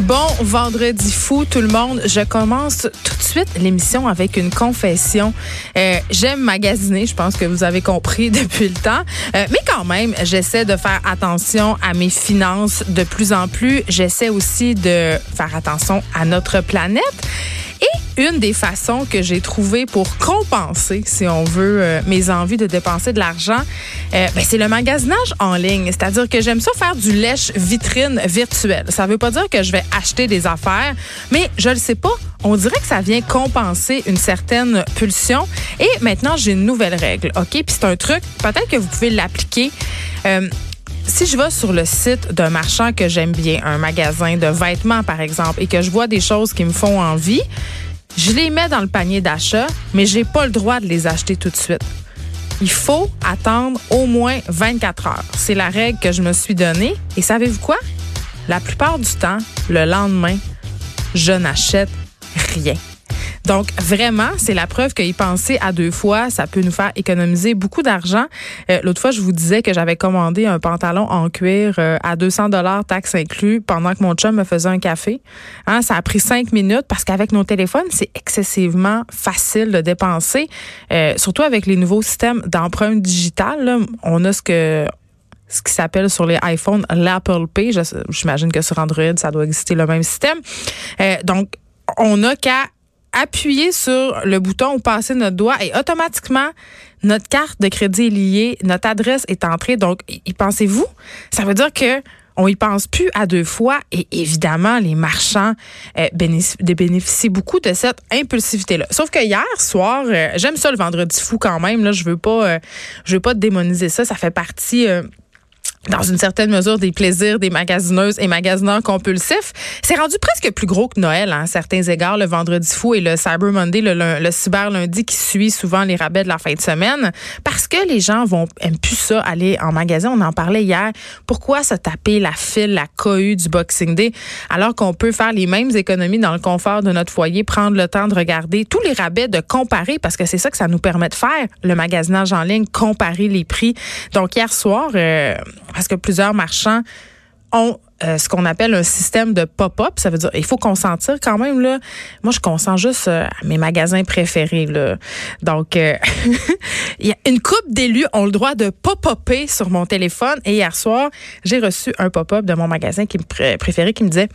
Bon vendredi fou tout le monde. Je commence tout de suite l'émission avec une confession. Euh, J'aime magasiner, je pense que vous avez compris depuis le temps. Euh, mais quand même, j'essaie de faire attention à mes finances de plus en plus. J'essaie aussi de faire attention à notre planète. Une des façons que j'ai trouvé pour compenser, si on veut, euh, mes envies de dépenser de l'argent, euh, ben, c'est le magasinage en ligne. C'est-à-dire que j'aime ça faire du lèche vitrine virtuel. Ça veut pas dire que je vais acheter des affaires, mais je le sais pas. On dirait que ça vient compenser une certaine pulsion. Et maintenant, j'ai une nouvelle règle, OK? Puis c'est un truc, peut-être que vous pouvez l'appliquer. Euh, si je vais sur le site d'un marchand que j'aime bien, un magasin de vêtements par exemple, et que je vois des choses qui me font envie, je les mets dans le panier d'achat, mais j'ai pas le droit de les acheter tout de suite. Il faut attendre au moins 24 heures. C'est la règle que je me suis donnée. Et savez-vous quoi? La plupart du temps, le lendemain, je n'achète rien. Donc, vraiment, c'est la preuve qu'y penser à deux fois, ça peut nous faire économiser beaucoup d'argent. Euh, L'autre fois, je vous disais que j'avais commandé un pantalon en cuir euh, à 200 dollars, taxes inclus, pendant que mon chum me faisait un café. Hein, ça a pris cinq minutes parce qu'avec nos téléphones, c'est excessivement facile de dépenser, euh, surtout avec les nouveaux systèmes d'empreinte digitale. on a ce que ce qui s'appelle sur les iPhones l'Apple Pay. J'imagine que sur Android, ça doit exister le même système. Euh, donc, on n'a qu'à appuyer sur le bouton ou passer notre doigt et automatiquement, notre carte de crédit est liée, notre adresse est entrée. Donc, y pensez-vous? Ça veut dire que on y pense plus à deux fois et évidemment les marchands euh, bénéficient, beaucoup de cette impulsivité là. Sauf que hier soir, euh, j'aime ça le vendredi fou quand même là, je veux pas euh, je veux pas démoniser ça, ça fait partie dans une certaine mesure des plaisirs des magasineuses et magasineurs compulsifs. C'est rendu presque plus gros que Noël hein, à certains égards, le vendredi fou et le Cyber Monday, le, le, cyber lundi qui suit souvent les rabais de la fin de semaine, parce que les gens vont aiment plus ça aller en magasin. On en parlait hier. Pourquoi se taper la file, la cohue du Boxing Day, alors qu'on peut faire les mêmes économies dans le confort de notre foyer, prendre le temps de regarder tous les rabais, de comparer, parce que c'est ça que ça nous permet de faire, le magasinage en ligne, comparer les prix. Donc hier soir, euh, parce que plusieurs marchands ont euh, ce qu'on appelle un système de pop-up. Ça veut dire il faut consentir quand même. Là. Moi, je consens juste euh, à mes magasins préférés. Là. Donc, euh, il y a une coupe d'élus ont le droit de pop-upper sur mon téléphone. Et hier soir, j'ai reçu un pop-up de mon magasin qui me préféré qui me disait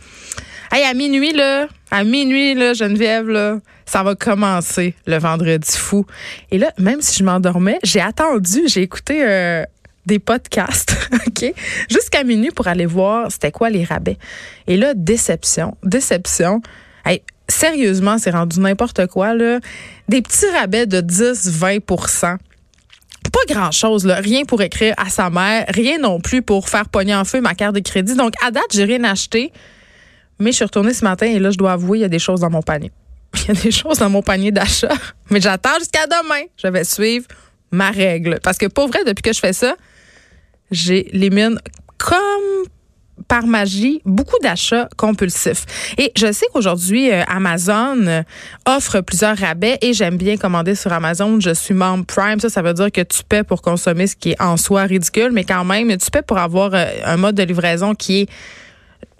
Hey, à minuit, là, à minuit, là, Geneviève, là, ça va commencer le vendredi fou. Et là, même si je m'endormais, j'ai attendu, j'ai écouté des podcasts, OK? Jusqu'à minuit pour aller voir c'était quoi les rabais. Et là, déception, déception. Hey, sérieusement, c'est rendu n'importe quoi, là. Des petits rabais de 10, 20% pas grand chose, là. Rien pour écrire à sa mère, rien non plus pour faire pogner en feu ma carte de crédit. Donc, à date, j'ai rien acheté. Mais je suis retournée ce matin et là, je dois avouer, il y a des choses dans mon panier. Il y a des choses dans mon panier d'achat. Mais j'attends jusqu'à demain. Je vais suivre ma règle. Parce que, pour vrai, depuis que je fais ça, j'élimine comme par magie beaucoup d'achats compulsifs. Et je sais qu'aujourd'hui, euh, Amazon offre plusieurs rabais et j'aime bien commander sur Amazon. Je suis membre Prime. Ça, ça veut dire que tu paies pour consommer ce qui est en soi ridicule, mais quand même, tu paies pour avoir euh, un mode de livraison qui est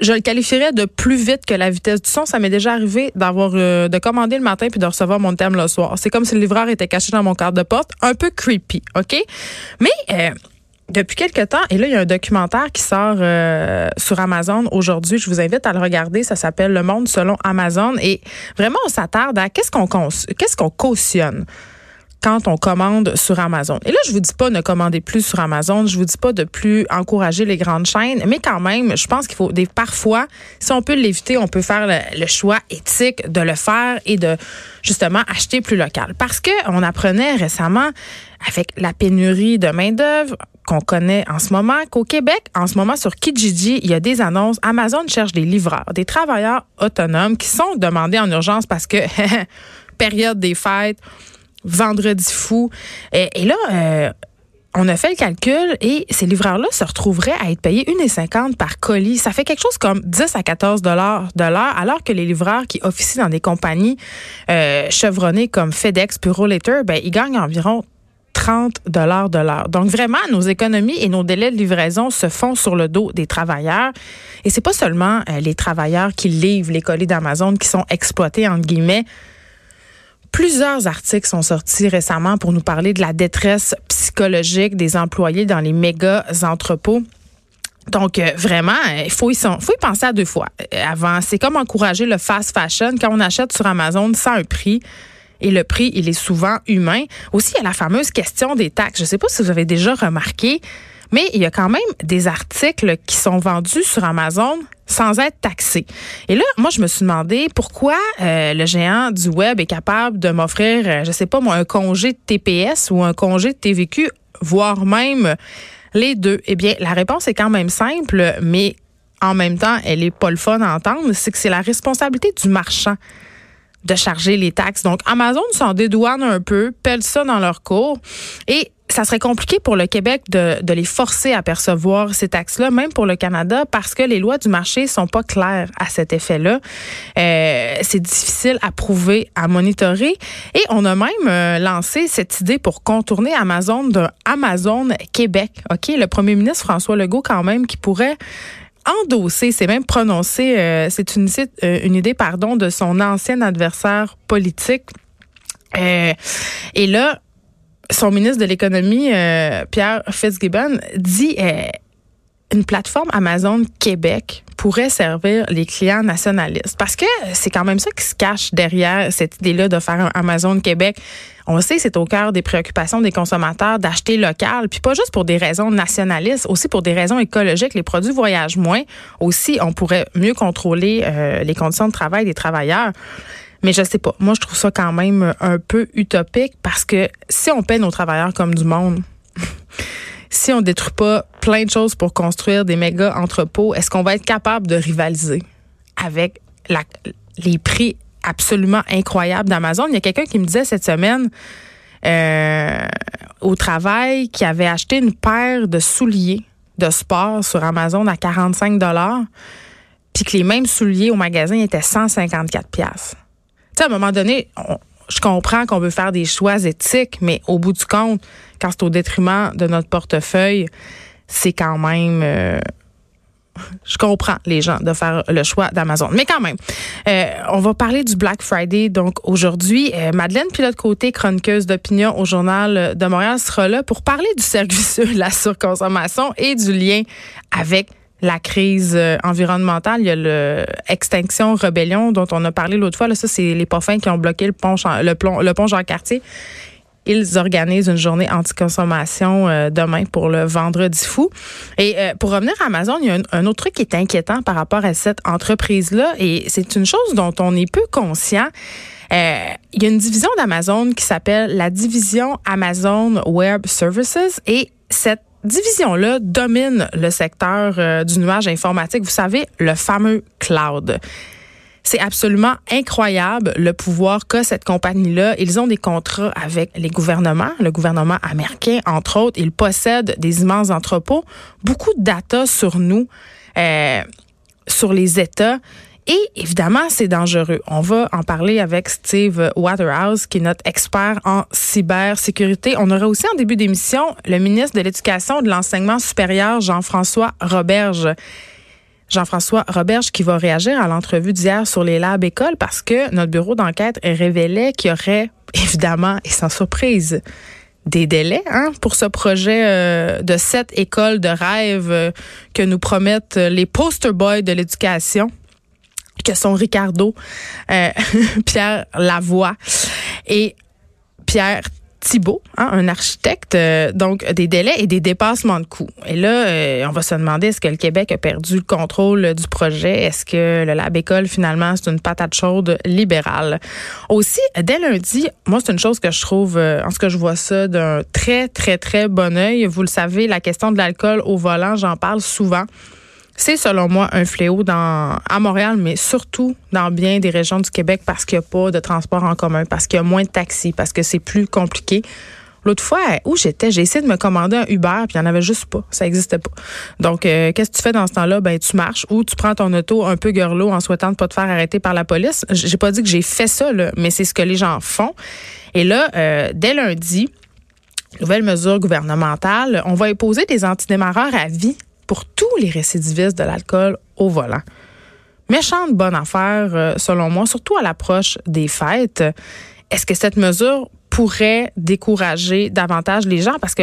je le qualifierais de plus vite que la vitesse du son. Ça m'est déjà arrivé d'avoir euh, de commander le matin puis de recevoir mon thème le soir. C'est comme si le livreur était caché dans mon carte de porte. Un peu creepy, OK? Mais depuis quelques temps, et là, il y a un documentaire qui sort euh, sur Amazon aujourd'hui. Je vous invite à le regarder. Ça s'appelle Le monde selon Amazon. Et vraiment, on s'attarde à qu'est-ce qu'on qu'est-ce qu'on cautionne? Quand on commande sur Amazon. Et là, je vous dis pas ne commandez plus sur Amazon, je vous dis pas de plus encourager les grandes chaînes, mais quand même, je pense qu'il faut des parfois, si on peut l'éviter, on peut faire le, choix éthique de le faire et de justement acheter plus local. Parce que on apprenait récemment avec la pénurie de main d'œuvre qu'on connaît en ce moment qu'au Québec, en ce moment sur Kijiji, il y a des annonces. Amazon cherche des livreurs, des travailleurs autonomes qui sont demandés en urgence parce que période des fêtes vendredi fou. Et, là, euh, on a fait le calcul et ces livreurs-là se retrouveraient à être payés 1,50 par colis. Ça fait quelque chose comme 10 à 14 dollars de l'heure, alors que les livreurs qui officient dans des compagnies euh, chevronnées comme FedEx, Puro Later, ben, ils gagnent environ 30 dollars de l'heure. Donc vraiment, nos économies et nos délais de livraison se font sur le dos des travailleurs. Et c'est pas seulement euh, les travailleurs qui livrent les colis d'Amazon qui sont exploités entre guillemets. Plusieurs articles sont sortis récemment pour nous parler de la détresse psychologique des employés dans les méga entrepôts. Donc, euh, vraiment, il faut y, faut y penser à deux fois. Euh, avant, c'est comme encourager le fast fashion. Quand on achète sur Amazon sans un prix, et le prix, il est souvent humain. Aussi, il y a la fameuse question des taxes. Je ne sais pas si vous avez déjà remarqué, mais il y a quand même des articles qui sont vendus sur Amazon sans être taxés. Et là, moi, je me suis demandé pourquoi euh, le géant du web est capable de m'offrir, euh, je sais pas moi, un congé de TPS ou un congé de TVQ, voire même les deux. Eh bien, la réponse est quand même simple, mais en même temps, elle est pas le fun à entendre. C'est que c'est la responsabilité du marchand de charger les taxes. Donc, Amazon s'en dédouane un peu, pèle ça dans leur cours. Et ça serait compliqué pour le Québec de, de les forcer à percevoir ces taxes-là, même pour le Canada, parce que les lois du marché sont pas claires à cet effet-là. Euh, c'est difficile à prouver, à monitorer. Et on a même euh, lancé cette idée pour contourner Amazon d'un Amazon Québec. Ok, le premier ministre François Legault quand même qui pourrait endossé, c'est même prononcé, euh, c'est une, euh, une idée pardon de son ancien adversaire politique. Euh, et là, son ministre de l'économie, Pierre Fitzgibbon, dit une plateforme Amazon Québec pourrait servir les clients nationalistes. Parce que c'est quand même ça qui se cache derrière cette idée-là de faire un Amazon Québec. On sait, c'est au cœur des préoccupations des consommateurs d'acheter local, puis pas juste pour des raisons nationalistes, aussi pour des raisons écologiques. Les produits voyagent moins. Aussi, on pourrait mieux contrôler euh, les conditions de travail des travailleurs. Mais je sais pas. Moi, je trouve ça quand même un peu utopique parce que si on paie nos travailleurs comme du monde, si on détruit pas plein de choses pour construire des méga entrepôts, est-ce qu'on va être capable de rivaliser avec les prix absolument incroyables d'Amazon? Il y a quelqu'un qui me disait cette semaine euh, au travail qui avait acheté une paire de souliers de sport sur Amazon à 45 dollars, puis que les mêmes souliers au magasin étaient 154 pièces. Tu à un moment donné, on, je comprends qu'on veut faire des choix éthiques, mais au bout du compte, quand c'est au détriment de notre portefeuille, c'est quand même... Euh, je comprends les gens de faire le choix d'Amazon. Mais quand même, euh, on va parler du Black Friday. Donc aujourd'hui, euh, Madeleine Pilote-Côté, chroniqueuse d'opinion au Journal de Montréal, sera là pour parler du service de la surconsommation et du lien avec la crise euh, environnementale. Il y a le Extinction Rebellion dont on a parlé l'autre fois. Là, ça, c'est les parfums qui ont bloqué le pont, le, plomb, le pont Jean-Cartier. Ils organisent une journée anti-consommation euh, demain pour le vendredi fou. Et euh, pour revenir à Amazon, il y a un, autre truc qui est inquiétant par rapport à cette entreprise-là. Et c'est une chose dont on est peu conscient. il y a une division d'Amazon qui s'appelle la division Amazon Web Services et cette division-là domine le secteur euh, du nuage informatique. Vous savez, le fameux cloud. C'est absolument incroyable le pouvoir qu'a cette compagnie-là. Ils ont des contrats avec les gouvernements, le gouvernement américain, entre autres. Ils possèdent des immenses entrepôts, beaucoup de data sur nous, euh, sur les États. Et évidemment, c'est dangereux. On va en parler avec Steve Waterhouse, qui est notre expert en cybersécurité. On aura aussi en début d'émission le ministre de l'Éducation et de l'Enseignement supérieur, Jean-François Roberge. Jean-François Roberge qui va réagir à l'entrevue d'hier sur les labs écoles parce que notre bureau d'enquête révélait qu'il y aurait, évidemment, et sans surprise, des délais hein, pour ce projet euh, de sept écoles de rêve euh, que nous promettent les poster boys de l'éducation que sont Ricardo, euh, Pierre Lavoie et Pierre Thibault, hein, un architecte, euh, donc des délais et des dépassements de coûts. Et là, euh, on va se demander est-ce que le Québec a perdu le contrôle du projet? Est-ce que le Lab École finalement c'est une patate chaude libérale? Aussi, dès lundi, moi c'est une chose que je trouve, en ce que je vois ça d'un très très très bon œil. Vous le savez, la question de l'alcool au volant, j'en parle souvent. C'est selon moi un fléau dans, à Montréal, mais surtout dans bien des régions du Québec parce qu'il n'y a pas de transport en commun, parce qu'il y a moins de taxis, parce que c'est plus compliqué. L'autre fois, où j'étais, j'ai essayé de me commander un Uber, puis il n'y en avait juste pas. Ça n'existait pas. Donc, euh, qu'est-ce que tu fais dans ce temps-là? Ben, tu marches ou tu prends ton auto un peu gurlot en souhaitant ne pas te faire arrêter par la police. J'ai pas dit que j'ai fait ça, mais c'est ce que les gens font. Et là, euh, dès lundi, nouvelle mesure gouvernementale, on va imposer des antidémarreurs à vie pour tous les récidivistes de l'alcool au volant. Méchante bonne affaire, euh, selon moi, surtout à l'approche des fêtes. Est-ce que cette mesure pourrait décourager davantage les gens? Parce que,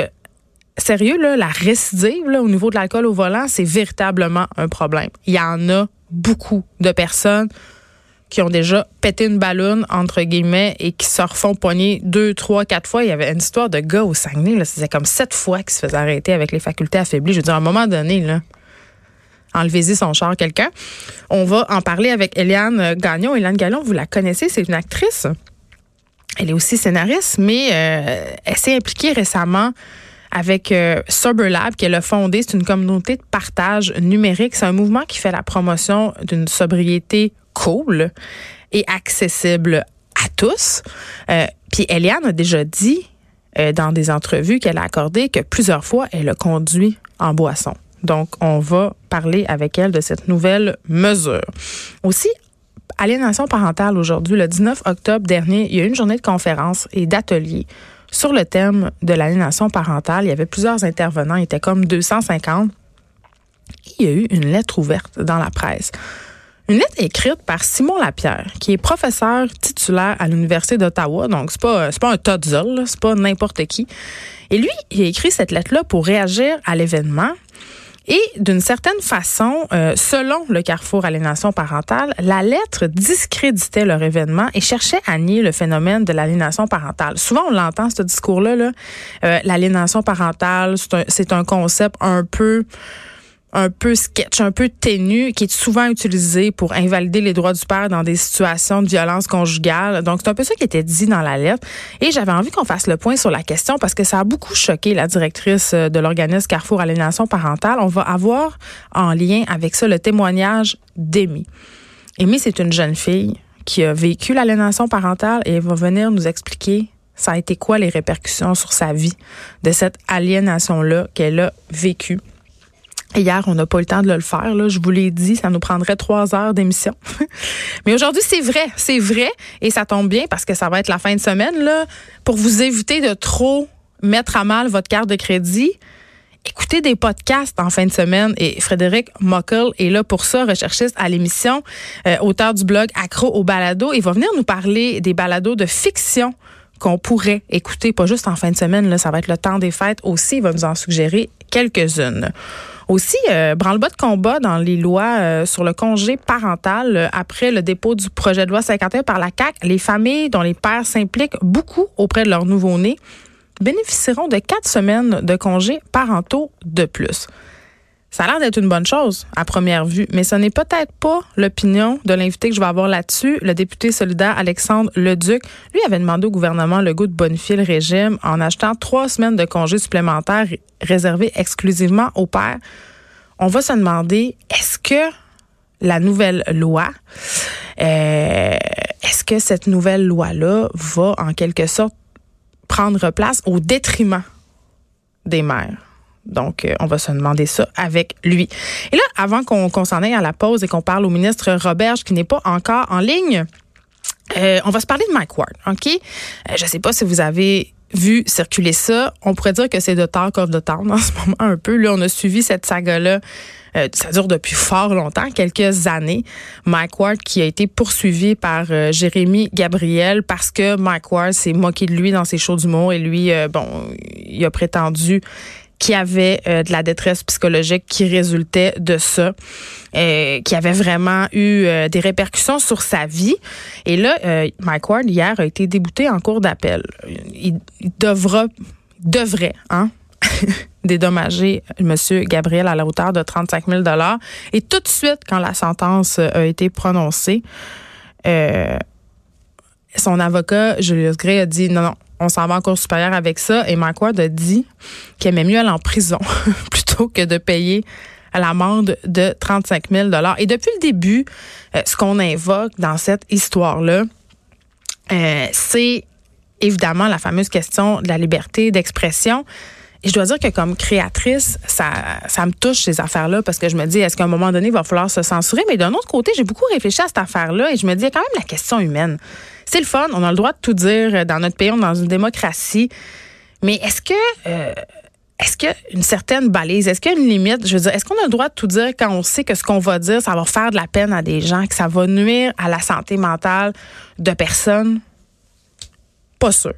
sérieux, là, la récidive au niveau de l'alcool au volant, c'est véritablement un problème. Il y en a beaucoup de personnes qui ont déjà pété une ballonne, entre guillemets, et qui se refont poigner deux, trois, quatre fois. Il y avait une histoire de gars au Saguenay, c'était comme sept fois qu'il se faisait arrêter avec les facultés affaiblies. Je veux dire, à un moment donné, là, enlevez-y son char, quelqu'un. On va en parler avec Eliane Gagnon. Eliane Gagnon, vous la connaissez, c'est une actrice. Elle est aussi scénariste, mais euh, elle s'est impliquée récemment avec euh, SoberLab, qu'elle a fondé. C'est une communauté de partage numérique. C'est un mouvement qui fait la promotion d'une sobriété cool et accessible à tous. Euh, puis Eliane a déjà dit euh, dans des entrevues qu'elle a accordées que plusieurs fois, elle a conduit en boisson. Donc, on va parler avec elle de cette nouvelle mesure. Aussi, aliénation parentale aujourd'hui, le 19 octobre dernier, il y a eu une journée de conférence et d'atelier sur le thème de l'aliénation parentale. Il y avait plusieurs intervenants, il était comme 250. Il y a eu une lettre ouverte dans la presse une lettre écrite par Simon Lapierre, qui est professeur titulaire à l'Université d'Ottawa. Donc, c'est pas, pas un Todzol, c'est pas n'importe qui. Et lui, il a écrit cette lettre-là pour réagir à l'événement. Et d'une certaine façon, euh, selon le Carrefour Aliénation parentale, la lettre discréditait leur événement et cherchait à nier le phénomène de l'aliénation parentale. Souvent, on l'entend, ce discours-là. Là. Euh, parentale, c'est un, concept un peu un peu sketch, un peu ténu, qui est souvent utilisé pour invalider les droits du père dans des situations de violence conjugale. Donc, c'est un peu ça qui était dit dans la lettre. Et j'avais envie qu'on fasse le point sur la question parce que ça a beaucoup choqué la directrice de l'organisme Carrefour Aliénation parentale. On va avoir en lien avec ça le témoignage d'Amy. Amy, c'est une jeune fille qui a vécu l'aliénation parentale et elle va venir nous expliquer ça a été quoi les répercussions sur sa vie de cette aliénation-là qu'elle a vécue. Hier, on n'a pas eu le temps de le faire. Là. Je vous l'ai dit, ça nous prendrait trois heures d'émission. Mais aujourd'hui, c'est vrai, c'est vrai. Et ça tombe bien parce que ça va être la fin de semaine. Là, pour vous éviter de trop mettre à mal votre carte de crédit, écoutez des podcasts en fin de semaine. Et Frédéric Mockel est là pour ça, recherchiste à l'émission, euh, auteur du blog Accro au balado. Il va venir nous parler des balados de fiction qu'on pourrait écouter, pas juste en fin de semaine, là, ça va être le temps des fêtes aussi. Il va nous en suggérer quelques-unes. Aussi, euh, branle-bas de combat dans les lois euh, sur le congé parental euh, après le dépôt du projet de loi 51 par la CAC. Les familles dont les pères s'impliquent beaucoup auprès de leur nouveau-né bénéficieront de quatre semaines de congés parentaux de plus. Ça a l'air d'être une bonne chose à première vue, mais ce n'est peut-être pas l'opinion de l'invité que je vais avoir là-dessus. Le député solidaire Alexandre Leduc, lui avait demandé au gouvernement le goût de bonifier le régime en achetant trois semaines de congés supplémentaires réservés exclusivement aux pères. On va se demander, est-ce que la nouvelle loi, euh, est-ce que cette nouvelle loi-là va en quelque sorte prendre place au détriment des mères? Donc, euh, on va se demander ça avec lui. Et là, avant qu'on s'en aille à la pause et qu'on parle au ministre Roberge qui n'est pas encore en ligne, euh, on va se parler de Mike Ward, OK? Euh, je ne sais pas si vous avez vu circuler ça. On pourrait dire que c'est de talk of the town en ce moment un peu. Là, on a suivi cette saga-là. ça dure depuis fort longtemps, quelques années. Mike Ward qui a été poursuivi par Jérémy Gabriel parce que Mike Ward s'est moqué de lui dans ses shows d'humour et lui, bon, il a prétendu qui avait euh, de la détresse psychologique qui résultait de ça, euh, qui avait vraiment eu euh, des répercussions sur sa vie. Et là, Mike Ward, hier, a été débouté en cours d'appel. Il, devra, devrait, hein, dédommager M. Gabriel à la hauteur de 35 000 Et tout de suite, quand la sentence a été prononcée, son avocat, Julius Gray, a dit non, non, on s'en va encore supérieur avec ça. Et Mike a dit qu'il aimait mieux aller en prison plutôt que de payer l'amende de 35 000 Et depuis le début, euh, ce qu'on invoque dans cette histoire-là, euh, c'est évidemment la fameuse question de la liberté d'expression. Et je dois dire que comme créatrice, ça, ça me touche ces affaires-là parce que je me dis, est-ce qu'à un moment donné, il va falloir se censurer? Mais d'un autre côté, j'ai beaucoup réfléchi à cette affaire-là et je me dis, il y a quand même la question humaine. C'est le fun, on a le droit de tout dire dans notre pays, on est dans une démocratie. Mais est-ce que... Euh, est-ce qu'il y a une certaine balise? Est-ce qu'il y a une limite? Je veux dire, est-ce qu'on a le droit de tout dire quand on sait que ce qu'on va dire, ça va faire de la peine à des gens, que ça va nuire à la santé mentale de personnes? Pas sûr.